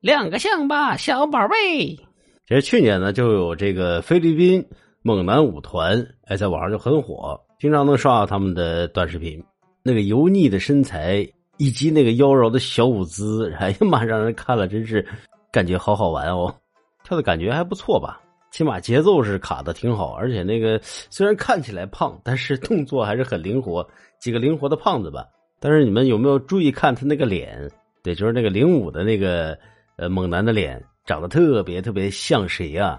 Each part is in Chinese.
亮个相吧，小宝贝。其实去年呢，就有这个菲律宾猛男舞团，哎，在网上就很火，经常能刷到他们的短视频。那个油腻的身材以及那个妖娆的小舞姿，哎呀妈，让人看了真是感觉好好玩哦，跳的感觉还不错吧？起码节奏是卡的挺好，而且那个虽然看起来胖，但是动作还是很灵活，几个灵活的胖子吧。但是你们有没有注意看他那个脸？对，就是那个领舞的那个呃猛男的脸，长得特别特别像谁呀？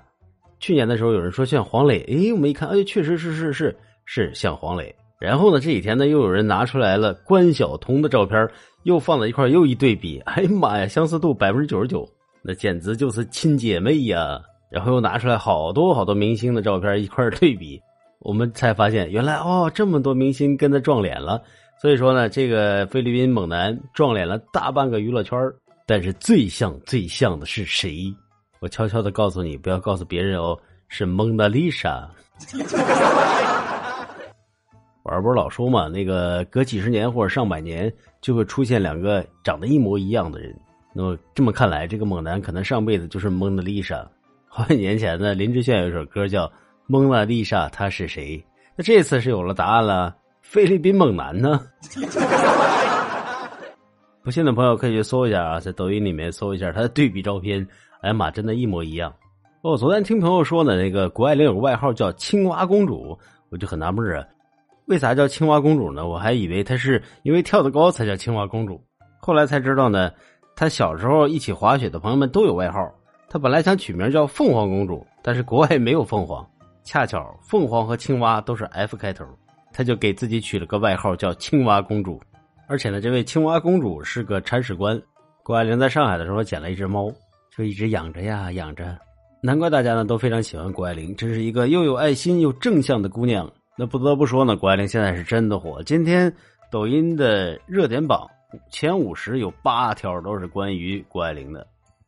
去年的时候有人说像黄磊，哎，我们一看，哎，确实是是是是像黄磊。然后呢，这几天呢又有人拿出来了关晓彤的照片，又放在一块又一对比，哎呀妈呀，相似度百分之九十九，那简直就是亲姐妹呀！然后又拿出来好多好多明星的照片一块对比，我们才发现原来哦，这么多明星跟他撞脸了。所以说呢，这个菲律宾猛男撞脸了大半个娱乐圈但是最像最像的是谁？我悄悄的告诉你，不要告诉别人哦，是蒙娜丽莎。网上不是老说嘛，那个隔几十年或者上百年就会出现两个长得一模一样的人。那么这么看来，这个猛男可能上辈子就是蒙娜丽莎。好几年前呢，林志炫有一首歌叫《蒙娜丽莎》，他是谁？那这次是有了答案了。菲律宾猛男呢？不信的朋友可以去搜一下啊，在抖音里面搜一下他的对比照片。哎呀妈，真的一模一样！哦，昨天听朋友说呢，那个谷爱凌有个外号叫“青蛙公主”，我就很纳闷啊，为啥叫青蛙公主呢？我还以为她是因为跳得高才叫青蛙公主，后来才知道呢，她小时候一起滑雪的朋友们都有外号。她本来想取名叫凤凰公主，但是国外没有凤凰，恰巧凤凰和青蛙都是 F 开头。他就给自己取了个外号叫“青蛙公主”，而且呢，这位青蛙公主是个铲屎官。谷爱凌在上海的时候捡了一只猫，就一直养着呀养着，难怪大家呢都非常喜欢谷爱凌，真是一个又有爱心又正向的姑娘。那不得不说呢，谷爱凌现在是真的火。今天抖音的热点榜前五十有八条都是关于谷爱凌的。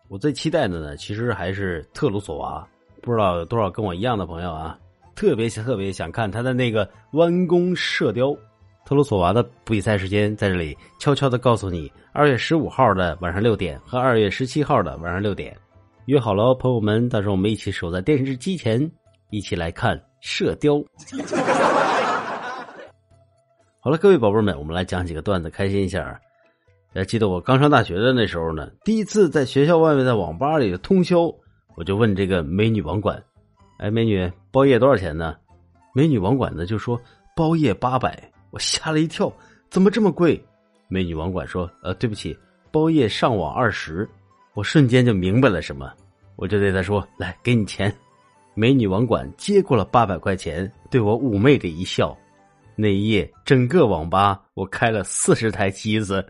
我最期待的呢，其实还是特鲁索娃，不知道有多少跟我一样的朋友啊。特别特别想看他的那个弯弓射雕，特鲁索娃的比赛时间在这里悄悄的告诉你：二月十五号的晚上六点和二月十七号的晚上六点，约好了，朋友们，到时候我们一起守在电视机前，一起来看射雕。好了，各位宝贝们，我们来讲几个段子，开心一下。还记得我刚上大学的那时候呢，第一次在学校外面的网吧里通宵，我就问这个美女网管。哎，美女，包夜多少钱呢？美女网管呢就说包夜八百，我吓了一跳，怎么这么贵？美女网管说：“呃，对不起，包夜上网二十。”我瞬间就明白了什么，我就对他说：“来，给你钱。”美女网管接过了八百块钱，对我妩媚的一笑。那一夜，整个网吧我开了四十台机子。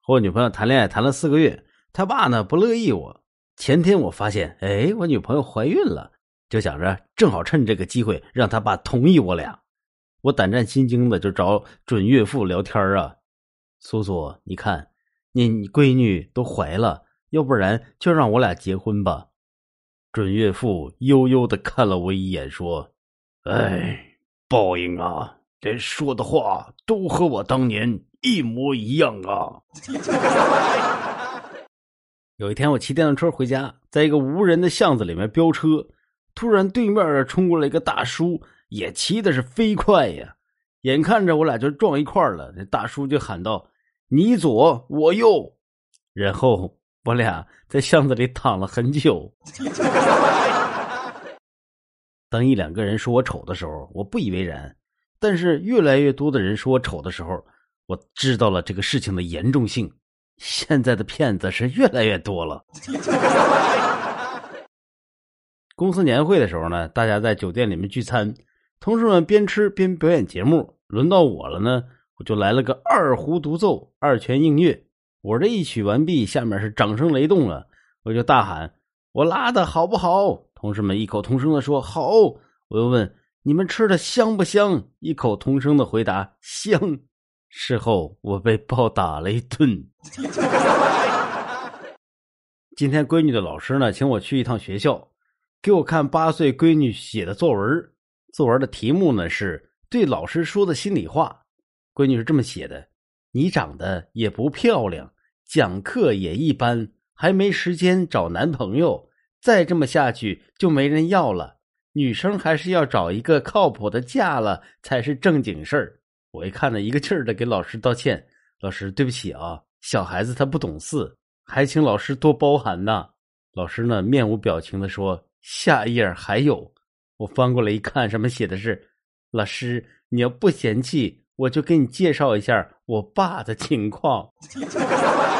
和我女朋友谈恋爱谈了四个月，他爸呢不乐意我。前天我发现，哎，我女朋友怀孕了，就想着正好趁这个机会让他爸同意我俩。我胆战心惊的就找准岳父聊天啊，苏苏，你看，你你闺女都怀了，要不然就让我俩结婚吧。准岳父悠悠的看了我一眼，说：“哎，报应啊，连说的话都和我当年一模一样啊。”有一天，我骑电动车回家，在一个无人的巷子里面飙车，突然对面冲过来一个大叔，也骑的是飞快呀，眼看着我俩就撞一块了，那大叔就喊道：“你左我右。”然后我俩在巷子里躺了很久。当一两个人说我丑的时候，我不以为然；但是越来越多的人说我丑的时候，我知道了这个事情的严重性。现在的骗子是越来越多了。公司年会的时候呢，大家在酒店里面聚餐，同事们边吃边表演节目。轮到我了呢，我就来了个二胡独奏，二泉映月。我这一曲完毕，下面是掌声雷动了，我就大喊：“我拉的好不好？”同事们异口同声的说：“好。”我又问：“你们吃的香不香？”异口同声的回答：“香。”事后我被暴打了一顿。今天闺女的老师呢，请我去一趟学校，给我看八岁闺女写的作文。作文的题目呢是对老师说的心里话。闺女是这么写的：“你长得也不漂亮，讲课也一般，还没时间找男朋友。再这么下去就没人要了。女生还是要找一个靠谱的嫁了才是正经事儿。我一看呢，一个劲儿的给老师道歉：“老师，对不起啊，小孩子他不懂事，还请老师多包涵呐。”老师呢，面无表情的说：“下一页还有。”我翻过来一看，上面写的是：“老师，你要不嫌弃，我就给你介绍一下我爸的情况。”